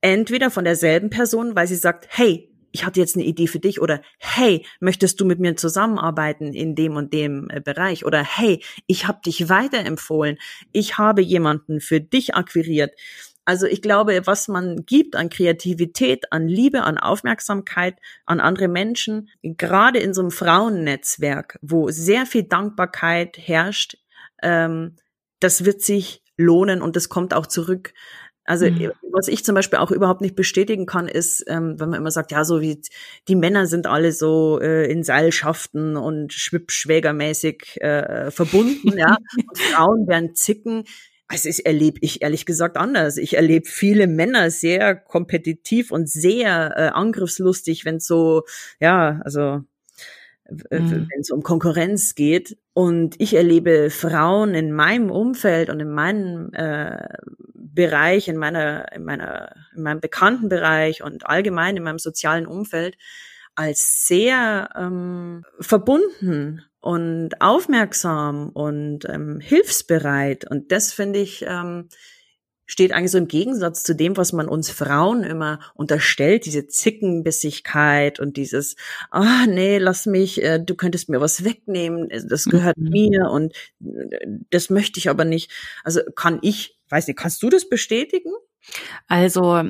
Entweder von derselben Person, weil sie sagt, hey, ich hatte jetzt eine Idee für dich oder hey, möchtest du mit mir zusammenarbeiten in dem und dem äh, Bereich oder hey, ich habe dich weiterempfohlen, ich habe jemanden für dich akquiriert. Also ich glaube, was man gibt an Kreativität, an Liebe, an Aufmerksamkeit, an andere Menschen, gerade in so einem Frauennetzwerk, wo sehr viel Dankbarkeit herrscht, ähm, das wird sich lohnen und das kommt auch zurück. Also mhm. was ich zum Beispiel auch überhaupt nicht bestätigen kann, ist, ähm, wenn man immer sagt, ja, so wie die Männer sind alle so äh, in Seilschaften und schwippschwägermäßig äh, verbunden, ja, und Frauen werden zicken. Also ich erlebe ich ehrlich gesagt anders. Ich erlebe viele Männer sehr kompetitiv und sehr äh, angriffslustig, wenn so, ja, also äh, mhm. wenn es um Konkurrenz geht. Und ich erlebe Frauen in meinem Umfeld und in meinem äh, Bereich, in meiner, in meiner, in meinem Bekanntenbereich und allgemein in meinem sozialen Umfeld als sehr ähm, verbunden und aufmerksam und ähm, hilfsbereit. Und das finde ich ähm, steht eigentlich so im Gegensatz zu dem, was man uns Frauen immer unterstellt, diese Zickenbissigkeit und dieses, ah nee, lass mich, äh, du könntest mir was wegnehmen, das gehört mhm. mir und äh, das möchte ich aber nicht. Also kann ich, weiß nicht, kannst du das bestätigen? Also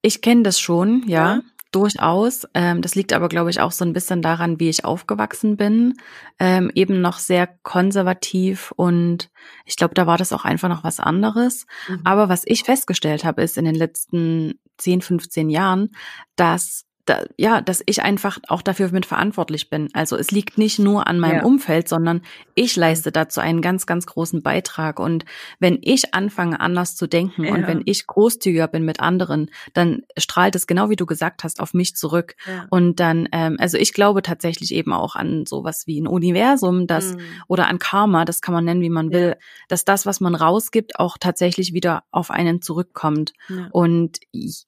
ich kenne das schon, ja. ja. Durchaus. Ähm, das liegt aber, glaube ich, auch so ein bisschen daran, wie ich aufgewachsen bin. Ähm, eben noch sehr konservativ und ich glaube, da war das auch einfach noch was anderes. Mhm. Aber was ich festgestellt habe, ist in den letzten 10, 15 Jahren, dass da, ja, dass ich einfach auch dafür mit verantwortlich bin. Also es liegt nicht nur an meinem ja. Umfeld, sondern ich leiste dazu einen ganz, ganz großen Beitrag. Und wenn ich anfange, anders zu denken ja. und wenn ich großzügiger bin mit anderen, dann strahlt es genau wie du gesagt hast auf mich zurück. Ja. Und dann, ähm, also ich glaube tatsächlich eben auch an sowas wie ein Universum, das mhm. oder an Karma, das kann man nennen, wie man will, dass das, was man rausgibt, auch tatsächlich wieder auf einen zurückkommt. Und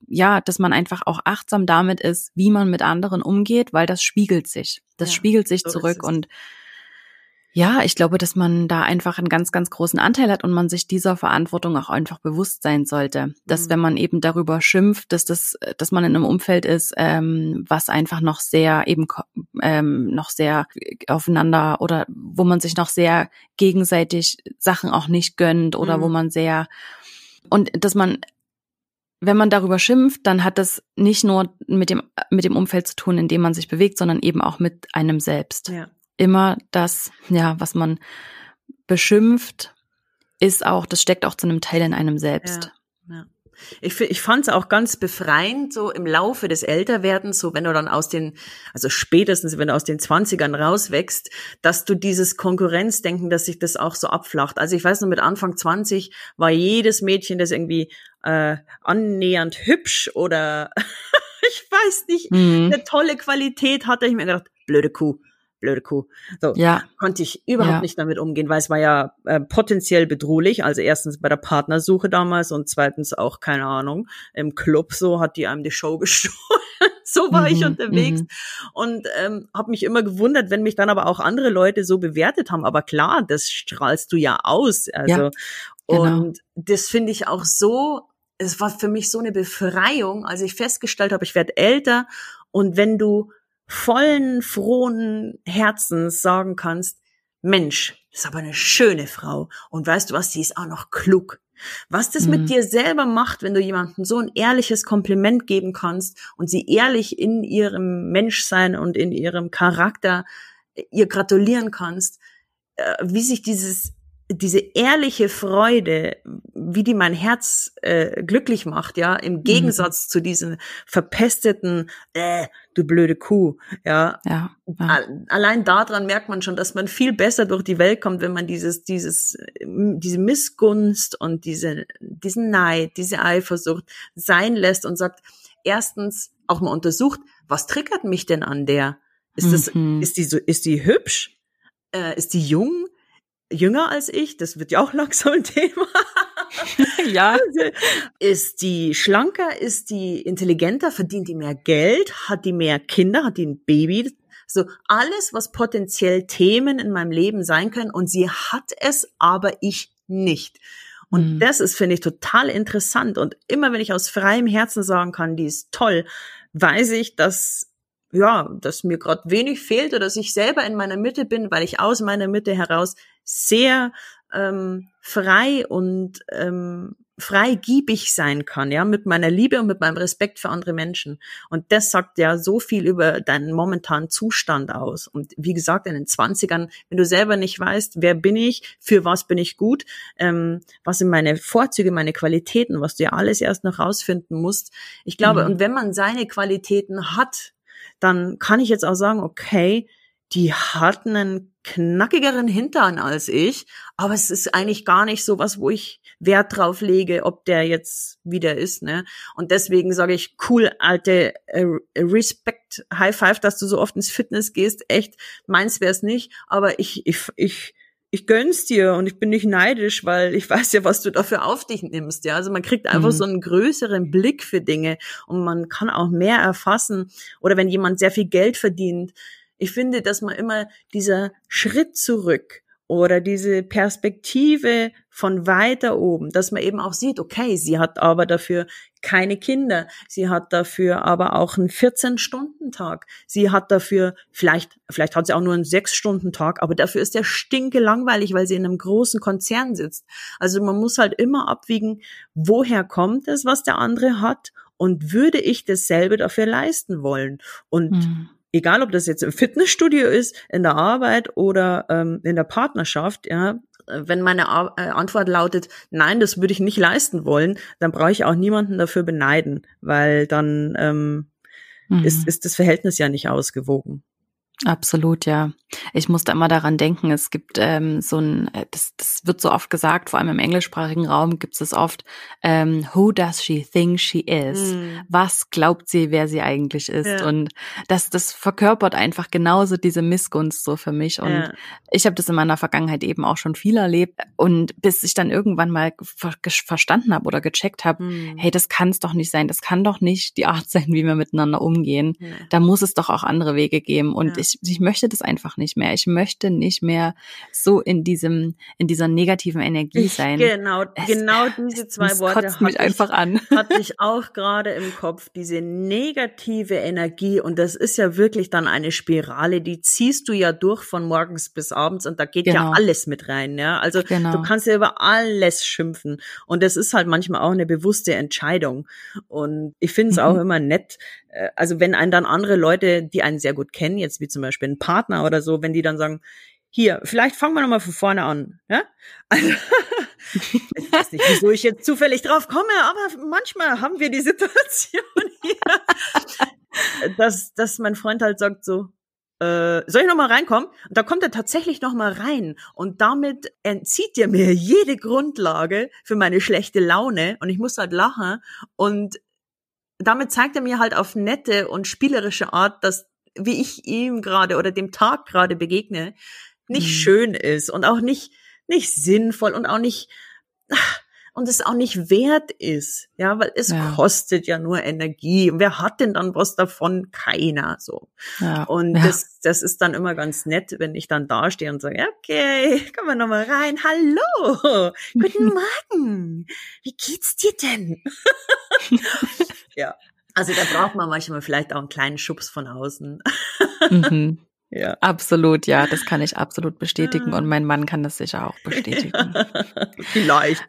ja, dass man einfach auch achtsam damit ist, wie man mit anderen umgeht, weil das spiegelt sich. Das ja, spiegelt sich so zurück und ja, ich glaube, dass man da einfach einen ganz, ganz großen Anteil hat und man sich dieser Verantwortung auch einfach bewusst sein sollte. Dass mhm. wenn man eben darüber schimpft, dass das, dass man in einem Umfeld ist, ähm, was einfach noch sehr eben ähm, noch sehr aufeinander oder wo man sich noch sehr gegenseitig Sachen auch nicht gönnt oder mhm. wo man sehr und dass man wenn man darüber schimpft, dann hat das nicht nur mit dem, mit dem Umfeld zu tun, in dem man sich bewegt, sondern eben auch mit einem selbst. Ja. Immer das, ja, was man beschimpft, ist auch, das steckt auch zu einem Teil in einem selbst. Ja, ja. Ich, ich fand es auch ganz befreiend, so im Laufe des Älterwerdens, so wenn du dann aus den, also spätestens wenn du aus den Zwanzigern rauswächst, dass du dieses Konkurrenzdenken, dass sich das auch so abflacht. Also ich weiß noch, mit Anfang 20 war jedes Mädchen, das irgendwie äh, annähernd hübsch oder ich weiß nicht, mhm. eine tolle Qualität hatte, ich mir gedacht, blöde Kuh blöde Kuh. So ja. konnte ich überhaupt ja. nicht damit umgehen, weil es war ja äh, potenziell bedrohlich. Also erstens bei der Partnersuche damals und zweitens auch keine Ahnung im Club so hat die einem die Show gestohlen. so war mhm, ich unterwegs mhm. und ähm, habe mich immer gewundert, wenn mich dann aber auch andere Leute so bewertet haben. Aber klar, das strahlst du ja aus. Also ja, genau. und das finde ich auch so. Es war für mich so eine Befreiung, als ich festgestellt habe, ich werde älter und wenn du vollen, frohen Herzens sagen kannst, Mensch, das ist aber eine schöne Frau. Und weißt du was, die ist auch noch klug. Was das mhm. mit dir selber macht, wenn du jemandem so ein ehrliches Kompliment geben kannst und sie ehrlich in ihrem Menschsein und in ihrem Charakter äh, ihr gratulieren kannst, äh, wie sich dieses diese ehrliche Freude, wie die mein Herz äh, glücklich macht, ja, im mhm. Gegensatz mhm. zu diesen verpesteten, äh, du blöde Kuh, ja. ja, ja. Allein daran merkt man schon, dass man viel besser durch die Welt kommt, wenn man dieses, dieses, diese Missgunst und diese, diesen Neid, diese Eifersucht sein lässt und sagt, erstens auch mal untersucht, was triggert mich denn an der? Ist das, mhm. ist die so, ist die hübsch? Äh, ist die jung? Jünger als ich, das wird ja auch langsam ein Thema. ja. Also, ist die schlanker, ist die intelligenter, verdient die mehr Geld, hat die mehr Kinder, hat die ein Baby? So alles, was potenziell Themen in meinem Leben sein können und sie hat es, aber ich nicht. Und mhm. das ist, finde ich, total interessant. Und immer wenn ich aus freiem Herzen sagen kann, die ist toll, weiß ich, dass ja, dass mir gerade wenig fehlt oder dass ich selber in meiner Mitte bin, weil ich aus meiner Mitte heraus sehr ähm, frei und ähm, freigiebig sein kann, ja, mit meiner Liebe und mit meinem Respekt für andere Menschen. Und das sagt ja so viel über deinen momentanen Zustand aus. Und wie gesagt, in den Zwanzigern, wenn du selber nicht weißt, wer bin ich, für was bin ich gut, ähm, was sind meine Vorzüge, meine Qualitäten, was du ja alles erst noch rausfinden musst. Ich glaube, mhm. und wenn man seine Qualitäten hat, dann kann ich jetzt auch sagen, okay, die hat einen knackigeren Hintern als ich, aber es ist eigentlich gar nicht so was, wo ich Wert drauf lege, ob der jetzt wieder ist, ne? Und deswegen sage ich, cool, alte äh, Respekt, High Five, dass du so oft ins Fitness gehst, echt, meins wär's nicht, aber ich, ich, ich, ich gönn's dir und ich bin nicht neidisch, weil ich weiß ja, was du dafür auf dich nimmst, ja. Also man kriegt einfach mhm. so einen größeren Blick für Dinge und man kann auch mehr erfassen. Oder wenn jemand sehr viel Geld verdient, ich finde, dass man immer dieser Schritt zurück oder diese Perspektive von weiter oben, dass man eben auch sieht, okay, sie hat aber dafür keine Kinder, sie hat dafür aber auch einen 14-Stunden-Tag, sie hat dafür, vielleicht, vielleicht hat sie auch nur einen 6-Stunden-Tag, aber dafür ist der stinke langweilig, weil sie in einem großen Konzern sitzt. Also man muss halt immer abwiegen, woher kommt es, was der andere hat und würde ich dasselbe dafür leisten wollen? Und mhm egal ob das jetzt im Fitnessstudio ist, in der Arbeit oder ähm, in der Partnerschaft, ja, wenn meine äh, Antwort lautet, nein, das würde ich nicht leisten wollen, dann brauche ich auch niemanden dafür beneiden, weil dann ähm, mhm. ist, ist das Verhältnis ja nicht ausgewogen. Absolut, ja. Ich musste immer daran denken, es gibt ähm, so ein, äh, das, das wird so oft gesagt, vor allem im englischsprachigen Raum gibt es oft, ähm, who does she think she is? Mm. Was glaubt sie, wer sie eigentlich ist? Ja. Und das, das verkörpert einfach genauso diese Missgunst so für mich. Und ja. ich habe das in meiner Vergangenheit eben auch schon viel erlebt. Und bis ich dann irgendwann mal ver verstanden habe oder gecheckt habe, mm. hey, das kann es doch nicht sein, das kann doch nicht die Art sein, wie wir miteinander umgehen. Ja. Da muss es doch auch andere Wege geben. Und ich ich, ich möchte das einfach nicht mehr. Ich möchte nicht mehr so in diesem, in dieser negativen Energie sein. genau, es, genau diese zwei Worte kotzt mich einfach ich, an. hatte ich auch gerade im Kopf. Diese negative Energie und das ist ja wirklich dann eine Spirale, die ziehst du ja durch von morgens bis abends und da geht genau. ja alles mit rein. Ja, also genau. du kannst ja über alles schimpfen und das ist halt manchmal auch eine bewusste Entscheidung. Und ich finde es mhm. auch immer nett, äh, also wenn einen dann andere Leute, die einen sehr gut kennen, jetzt wie zum Beispiel ein Partner oder so, wenn die dann sagen, hier, vielleicht fangen wir nochmal von vorne an. Ja? Also, ich weiß nicht, wieso ich jetzt zufällig drauf komme, aber manchmal haben wir die Situation hier, dass, dass mein Freund halt sagt so, äh, soll ich noch mal reinkommen? Und da kommt er tatsächlich noch mal rein und damit entzieht er mir jede Grundlage für meine schlechte Laune und ich muss halt lachen und damit zeigt er mir halt auf nette und spielerische Art, dass wie ich ihm gerade oder dem Tag gerade begegne, nicht mhm. schön ist und auch nicht nicht sinnvoll und auch nicht und es auch nicht wert ist, ja, weil es ja. kostet ja nur Energie. Und wer hat denn dann was davon? Keiner, so. Ja. Und ja. das, das ist dann immer ganz nett, wenn ich dann dastehe und sage, okay, kommen wir nochmal rein. Hallo, guten Morgen. Wie geht's dir denn? ja. Also da braucht man manchmal vielleicht auch einen kleinen Schubs von außen. mhm. Ja. Absolut, ja, das kann ich absolut bestätigen und mein Mann kann das sicher auch bestätigen. Vielleicht.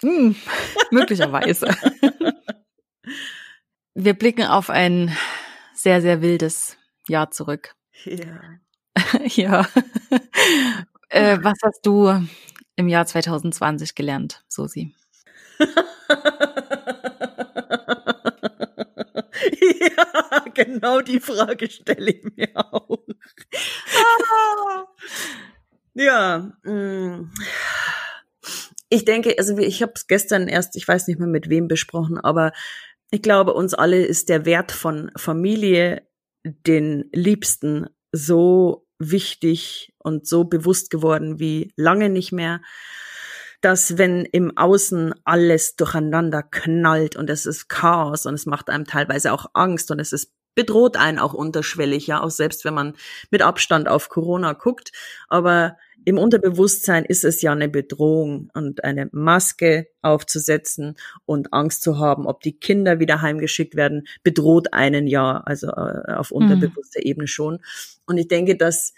Hm, möglicherweise. Wir blicken auf ein sehr, sehr wildes Jahr zurück. Ja. ja. Äh, was hast du im Jahr 2020 gelernt, Susi? ja, genau die Frage stelle ich mir auch. Ah. ja, mm. ich denke, also ich habe es gestern erst, ich weiß nicht mehr mit wem besprochen, aber ich glaube, uns alle ist der Wert von Familie, den Liebsten, so wichtig und so bewusst geworden wie lange nicht mehr dass wenn im Außen alles durcheinander knallt und es ist Chaos und es macht einem teilweise auch Angst und es ist bedroht einen auch unterschwellig, ja, auch selbst wenn man mit Abstand auf Corona guckt. Aber im Unterbewusstsein ist es ja eine Bedrohung und eine Maske aufzusetzen und Angst zu haben, ob die Kinder wieder heimgeschickt werden, bedroht einen ja, also äh, auf mhm. unterbewusster. Ebene schon. Und ich denke, dass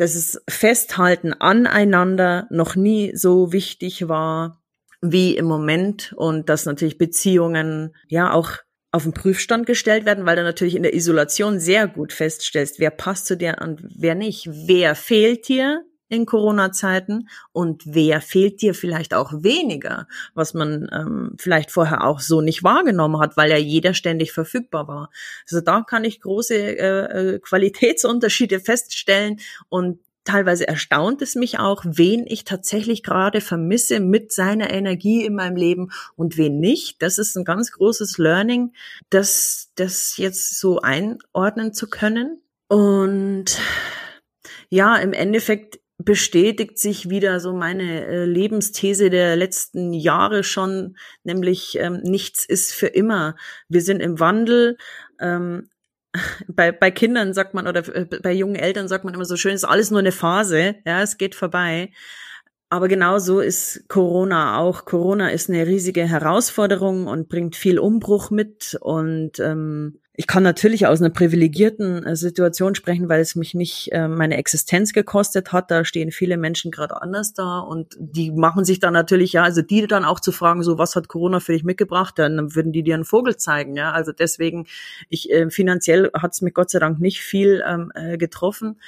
dass es Festhalten aneinander noch nie so wichtig war wie im Moment und dass natürlich Beziehungen ja auch auf den Prüfstand gestellt werden, weil du natürlich in der Isolation sehr gut feststellst, wer passt zu dir und wer nicht, wer fehlt dir in Corona-Zeiten und wer fehlt dir vielleicht auch weniger, was man ähm, vielleicht vorher auch so nicht wahrgenommen hat, weil ja jeder ständig verfügbar war. Also da kann ich große äh, äh Qualitätsunterschiede feststellen und teilweise erstaunt es mich auch, wen ich tatsächlich gerade vermisse mit seiner Energie in meinem Leben und wen nicht. Das ist ein ganz großes Learning, das, das jetzt so einordnen zu können. Und ja, im Endeffekt bestätigt sich wieder so meine äh, Lebensthese der letzten Jahre schon, nämlich ähm, nichts ist für immer. Wir sind im Wandel. Ähm, bei, bei Kindern sagt man oder äh, bei jungen Eltern sagt man immer so schön, ist alles nur eine Phase, ja, es geht vorbei. Aber genau so ist Corona auch. Corona ist eine riesige Herausforderung und bringt viel Umbruch mit und ähm, ich kann natürlich aus einer privilegierten äh, Situation sprechen, weil es mich nicht äh, meine Existenz gekostet hat. Da stehen viele Menschen gerade anders da und die machen sich dann natürlich, ja, also die dann auch zu fragen, so was hat Corona für dich mitgebracht, dann würden die dir einen Vogel zeigen, ja. Also deswegen, ich äh, finanziell hat es mich Gott sei Dank nicht viel ähm, äh, getroffen.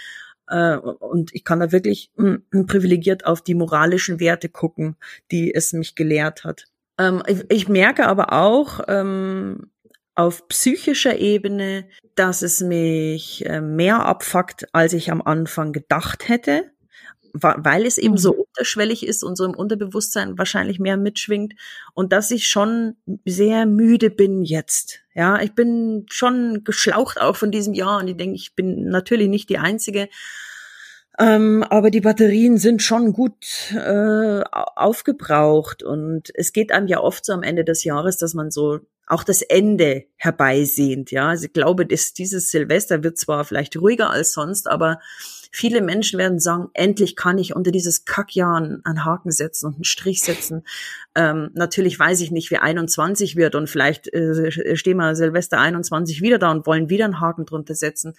Äh, und ich kann da wirklich äh, privilegiert auf die moralischen Werte gucken, die es mich gelehrt hat. Ähm, ich, ich merke aber auch, ähm, auf psychischer Ebene, dass es mich äh, mehr abfuckt, als ich am Anfang gedacht hätte, weil es eben so mhm. unterschwellig ist und so im Unterbewusstsein wahrscheinlich mehr mitschwingt und dass ich schon sehr müde bin jetzt. Ja, ich bin schon geschlaucht auch von diesem Jahr und ich denke, ich bin natürlich nicht die Einzige. Ähm, aber die Batterien sind schon gut äh, aufgebraucht und es geht einem ja oft so am Ende des Jahres, dass man so auch das Ende herbeisehnt. Ja, also ich glaube, dass dieses Silvester wird zwar vielleicht ruhiger als sonst, aber viele Menschen werden sagen, endlich kann ich unter dieses Kackjahr einen Haken setzen und einen Strich setzen. Ähm, natürlich weiß ich nicht, wie 21 wird und vielleicht äh, stehen wir Silvester 21 wieder da und wollen wieder einen Haken drunter setzen.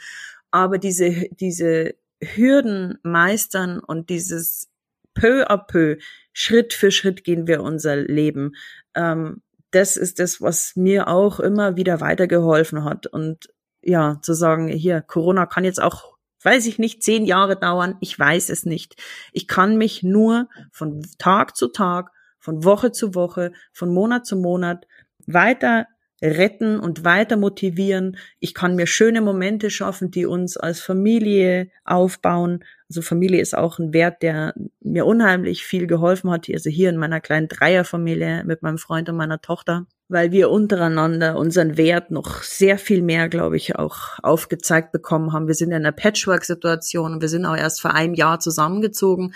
Aber diese, diese Hürden meistern und dieses peu à peu, Schritt für Schritt gehen wir unser Leben. Ähm, das ist das, was mir auch immer wieder weitergeholfen hat. Und ja, zu sagen, hier, Corona kann jetzt auch, weiß ich nicht, zehn Jahre dauern. Ich weiß es nicht. Ich kann mich nur von Tag zu Tag, von Woche zu Woche, von Monat zu Monat weiter retten und weiter motivieren. Ich kann mir schöne Momente schaffen, die uns als Familie aufbauen. Also Familie ist auch ein Wert, der mir unheimlich viel geholfen hat. Also hier in meiner kleinen Dreierfamilie mit meinem Freund und meiner Tochter, weil wir untereinander unseren Wert noch sehr viel mehr, glaube ich, auch aufgezeigt bekommen haben. Wir sind in einer Patchwork-Situation und wir sind auch erst vor einem Jahr zusammengezogen.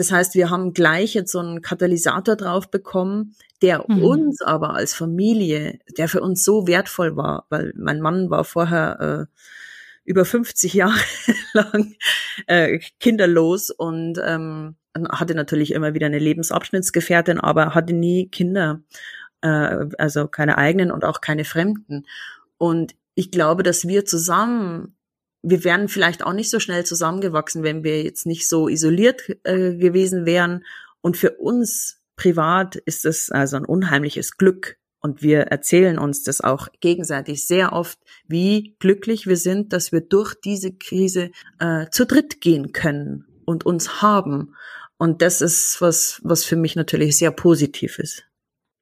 Das heißt, wir haben gleich jetzt so einen Katalysator drauf bekommen, der mhm. uns aber als Familie, der für uns so wertvoll war, weil mein Mann war vorher äh, über 50 Jahre lang äh, kinderlos und ähm, hatte natürlich immer wieder eine Lebensabschnittsgefährtin, aber hatte nie Kinder, äh, also keine eigenen und auch keine Fremden. Und ich glaube, dass wir zusammen wir wären vielleicht auch nicht so schnell zusammengewachsen, wenn wir jetzt nicht so isoliert äh, gewesen wären. Und für uns privat ist es also ein unheimliches Glück. Und wir erzählen uns das auch gegenseitig sehr oft, wie glücklich wir sind, dass wir durch diese Krise äh, zu dritt gehen können und uns haben. Und das ist was, was für mich natürlich sehr positiv ist.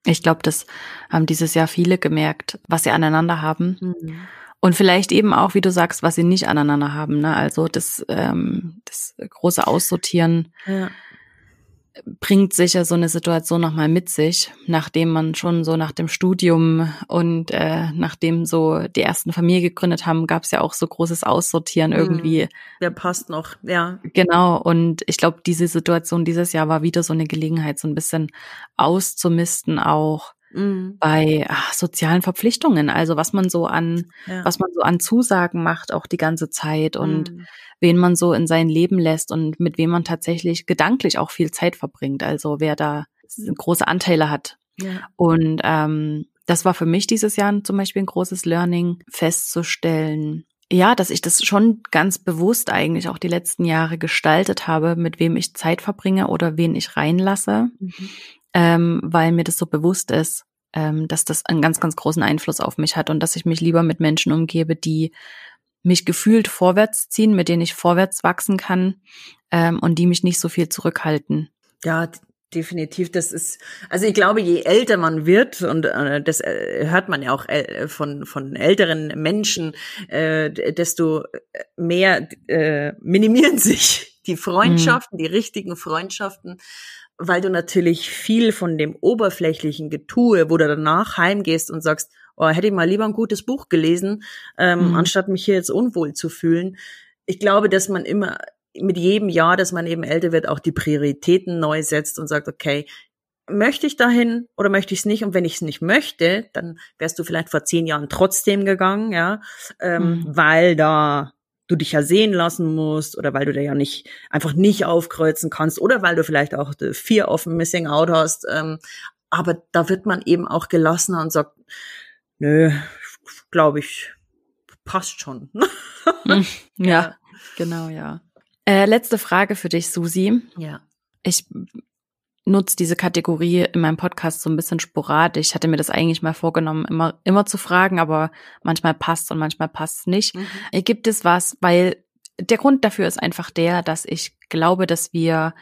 Ich glaube, das haben dieses Jahr viele gemerkt, was sie aneinander haben. Mhm. Und vielleicht eben auch, wie du sagst, was sie nicht aneinander haben. Ne? Also das, ähm, das große Aussortieren ja. bringt sicher so eine Situation nochmal mit sich, nachdem man schon so nach dem Studium und äh, nachdem so die ersten Familie gegründet haben, gab es ja auch so großes Aussortieren hm. irgendwie. Der passt noch, ja. Genau. Und ich glaube, diese Situation dieses Jahr war wieder so eine Gelegenheit, so ein bisschen auszumisten auch mhm. bei ach, sozialen Verpflichtungen, also was man so an, ja. was man so an Zusagen macht, auch die ganze Zeit und mhm. wen man so in sein Leben lässt und mit wem man tatsächlich gedanklich auch viel Zeit verbringt, also wer da große Anteile hat. Ja. Und ähm, das war für mich dieses Jahr zum Beispiel ein großes Learning, festzustellen, ja, dass ich das schon ganz bewusst eigentlich auch die letzten Jahre gestaltet habe, mit wem ich Zeit verbringe oder wen ich reinlasse. Mhm ähm, weil mir das so bewusst ist, ähm, dass das einen ganz, ganz großen Einfluss auf mich hat und dass ich mich lieber mit Menschen umgebe, die mich gefühlt vorwärts ziehen, mit denen ich vorwärts wachsen kann ähm, und die mich nicht so viel zurückhalten. Ja, definitiv. Das ist, also ich glaube, je älter man wird und äh, das äh, hört man ja auch äh, von von älteren Menschen, äh, desto mehr äh, minimieren sich die Freundschaften, mhm. die richtigen Freundschaften weil du natürlich viel von dem oberflächlichen Getue, wo du danach heimgehst und sagst, oh, hätte ich mal lieber ein gutes Buch gelesen, ähm, mhm. anstatt mich hier jetzt unwohl zu fühlen. Ich glaube, dass man immer mit jedem Jahr, dass man eben älter wird, auch die Prioritäten neu setzt und sagt, okay, möchte ich dahin oder möchte ich es nicht? Und wenn ich es nicht möchte, dann wärst du vielleicht vor zehn Jahren trotzdem gegangen, ja, ähm, mhm. weil da du dich ja sehen lassen musst oder weil du da ja nicht einfach nicht aufkreuzen kannst oder weil du vielleicht auch vier auf dem Missing Out hast. Ähm, aber da wird man eben auch gelassener und sagt, nö, glaube ich, passt schon. Hm, ja, ja, genau, ja. Äh, letzte Frage für dich, Susi. Ja. Ich nutze diese Kategorie in meinem Podcast so ein bisschen sporadisch. Ich hatte mir das eigentlich mal vorgenommen, immer, immer zu fragen, aber manchmal passt und manchmal passt nicht. Mhm. Gibt es was, weil der Grund dafür ist einfach der, dass ich glaube, dass wir,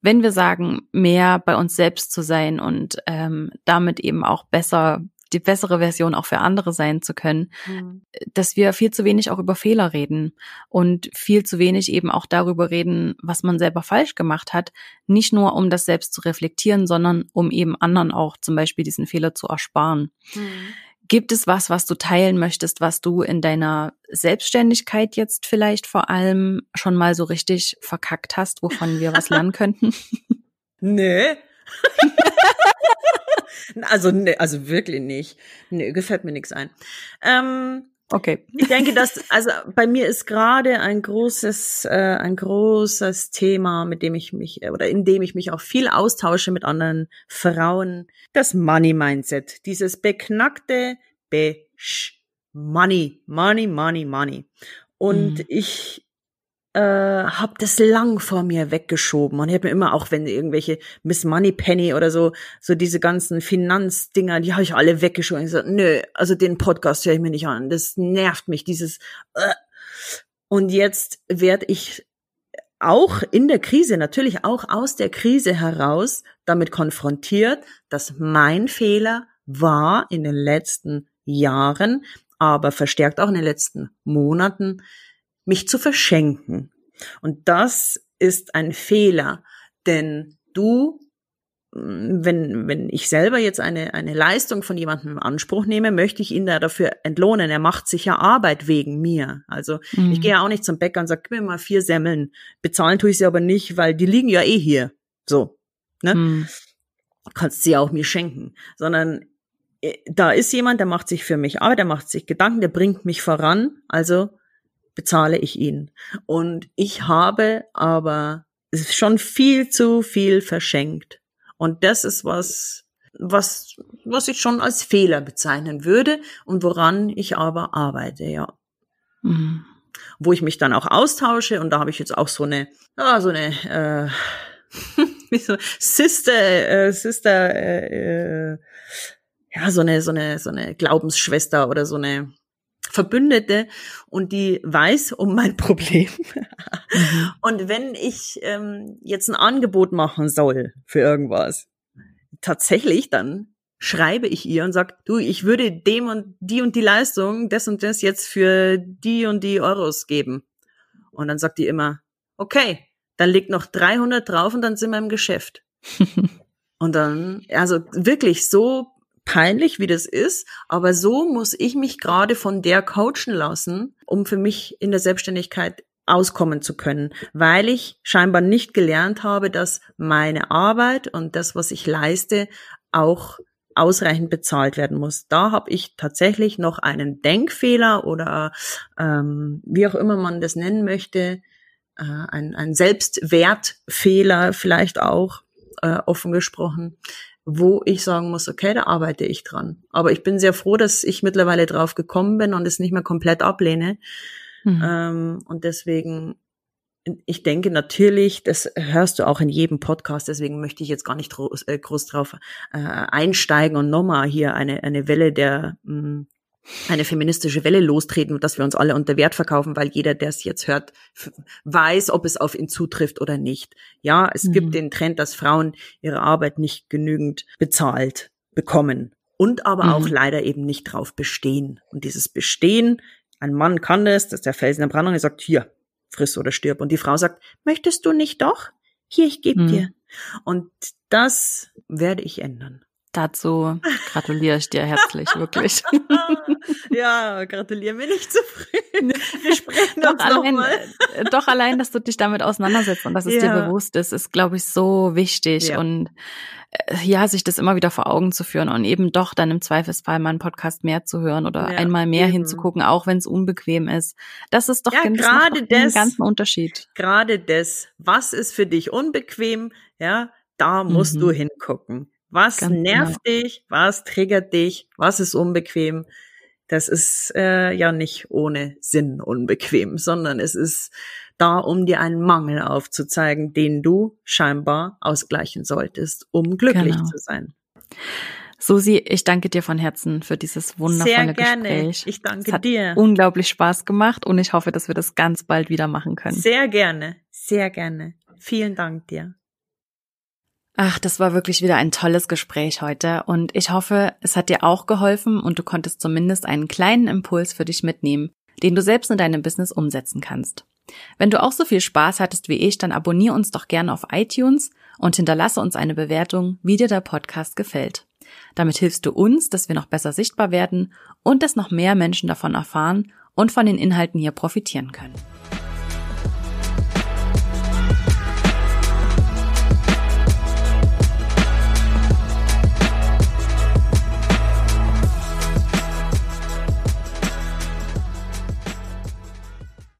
wenn wir sagen, mehr bei uns selbst zu sein und ähm, damit eben auch besser die bessere Version auch für andere sein zu können, mhm. dass wir viel zu wenig auch über Fehler reden und viel zu wenig eben auch darüber reden, was man selber falsch gemacht hat. Nicht nur, um das selbst zu reflektieren, sondern um eben anderen auch zum Beispiel diesen Fehler zu ersparen. Mhm. Gibt es was, was du teilen möchtest, was du in deiner Selbstständigkeit jetzt vielleicht vor allem schon mal so richtig verkackt hast, wovon wir was lernen könnten? Nö. also, nee, also wirklich nicht. Nee, gefällt mir nichts ein. Ähm, okay. Ich denke, dass, also bei mir ist gerade ein großes, äh, ein großes Thema, mit dem ich mich, oder in dem ich mich auch viel austausche mit anderen Frauen, das Money Mindset. Dieses beknackte Besch Money, Money, Money, Money. Und mhm. ich äh, habe das lang vor mir weggeschoben. Und ich habe mir immer auch wenn irgendwelche Miss Money Penny oder so so diese ganzen Finanzdinger die habe ich alle weggeschoben. Ich so, nö also den Podcast höre ich mir nicht an. Das nervt mich dieses äh. und jetzt werde ich auch in der Krise natürlich auch aus der Krise heraus damit konfrontiert dass mein Fehler war in den letzten Jahren aber verstärkt auch in den letzten Monaten mich zu verschenken. Und das ist ein Fehler, denn du, mm, wenn, wenn ich selber jetzt eine, eine Leistung von jemandem in Anspruch nehme, möchte ich ihn da dafür entlohnen. Er macht sich ja Arbeit wegen mir. Also mhm. ich gehe ja auch nicht zum Bäcker und sage, gib mir mal vier Semmeln. Bezahlen tue ich sie aber nicht, weil die liegen ja eh hier. So. Ne? Mhm. Kannst sie auch mir schenken. Sondern äh, da ist jemand, der macht sich für mich Arbeit, der macht sich Gedanken, der bringt mich voran. Also bezahle ich ihn. Und ich habe aber schon viel zu viel verschenkt. Und das ist was, was, was ich schon als Fehler bezeichnen würde und woran ich aber arbeite, ja. Mhm. Wo ich mich dann auch austausche und da habe ich jetzt auch so eine, ja, so eine, äh, wie so Sister, äh, Sister, äh, äh, ja, so eine, so eine, so eine Glaubensschwester oder so eine, Verbündete und die weiß um mein Problem. Mhm. Und wenn ich ähm, jetzt ein Angebot machen soll für irgendwas, tatsächlich dann schreibe ich ihr und sag, du, ich würde dem und die und die Leistung, das und das jetzt für die und die Euros geben. Und dann sagt die immer, okay, dann legt noch 300 drauf und dann sind wir im Geschäft. und dann, also wirklich so peinlich, wie das ist, aber so muss ich mich gerade von der coachen lassen, um für mich in der Selbstständigkeit auskommen zu können, weil ich scheinbar nicht gelernt habe, dass meine Arbeit und das, was ich leiste, auch ausreichend bezahlt werden muss. Da habe ich tatsächlich noch einen Denkfehler oder ähm, wie auch immer man das nennen möchte, äh, ein, ein Selbstwertfehler vielleicht auch äh, offen gesprochen, wo ich sagen muss, okay, da arbeite ich dran. Aber ich bin sehr froh, dass ich mittlerweile drauf gekommen bin und es nicht mehr komplett ablehne. Mhm. Ähm, und deswegen, ich denke natürlich, das hörst du auch in jedem Podcast, deswegen möchte ich jetzt gar nicht groß, äh, groß drauf äh, einsteigen und nochmal hier eine, eine Welle der mh, hm, eine feministische Welle lostreten und dass wir uns alle unter Wert verkaufen, weil jeder, der es jetzt hört, weiß, ob es auf ihn zutrifft oder nicht. Ja, es mhm. gibt den Trend, dass Frauen ihre Arbeit nicht genügend bezahlt bekommen und aber mhm. auch leider eben nicht drauf bestehen. Und dieses Bestehen, ein Mann kann das, das ist der Felsen der Brandung, er sagt, hier, friss oder stirb. Und die Frau sagt, möchtest du nicht doch? Hier, ich gebe mhm. dir. Und das werde ich ändern. Dazu gratuliere ich dir herzlich, wirklich. ja, gratuliere mir nicht zu früh. Wir sprechen doch, allein, äh, doch allein, dass du dich damit auseinandersetzt und dass es ja. dir bewusst ist, ist, glaube ich, so wichtig. Ja. Und äh, ja, sich das immer wieder vor Augen zu führen und eben doch dann im Zweifelsfall mal einen Podcast mehr zu hören oder ja, einmal mehr eben. hinzugucken, auch wenn es unbequem ist. Das ist doch ja, gerade das, ganzen Unterschied. Gerade das, was ist für dich unbequem, ja, da musst mhm. du hingucken. Was Ganz nervt genau. dich? Was triggert dich? Was ist unbequem? Das ist äh, ja nicht ohne Sinn unbequem, sondern es ist da, um dir einen Mangel aufzuzeigen, den du scheinbar ausgleichen solltest, um glücklich genau. zu sein. Susi, ich danke dir von Herzen für dieses wundervolle Sehr gerne. Gespräch. Ich danke es hat dir. Unglaublich Spaß gemacht und ich hoffe, dass wir das ganz bald wieder machen können. Sehr gerne, sehr gerne. Vielen Dank dir. Ach, das war wirklich wieder ein tolles Gespräch heute und ich hoffe, es hat dir auch geholfen und du konntest zumindest einen kleinen Impuls für dich mitnehmen, den du selbst in deinem Business umsetzen kannst. Wenn du auch so viel Spaß hattest wie ich, dann abonniere uns doch gerne auf iTunes und hinterlasse uns eine Bewertung, wie dir der Podcast gefällt. Damit hilfst du uns, dass wir noch besser sichtbar werden und dass noch mehr Menschen davon erfahren und von den Inhalten hier profitieren können.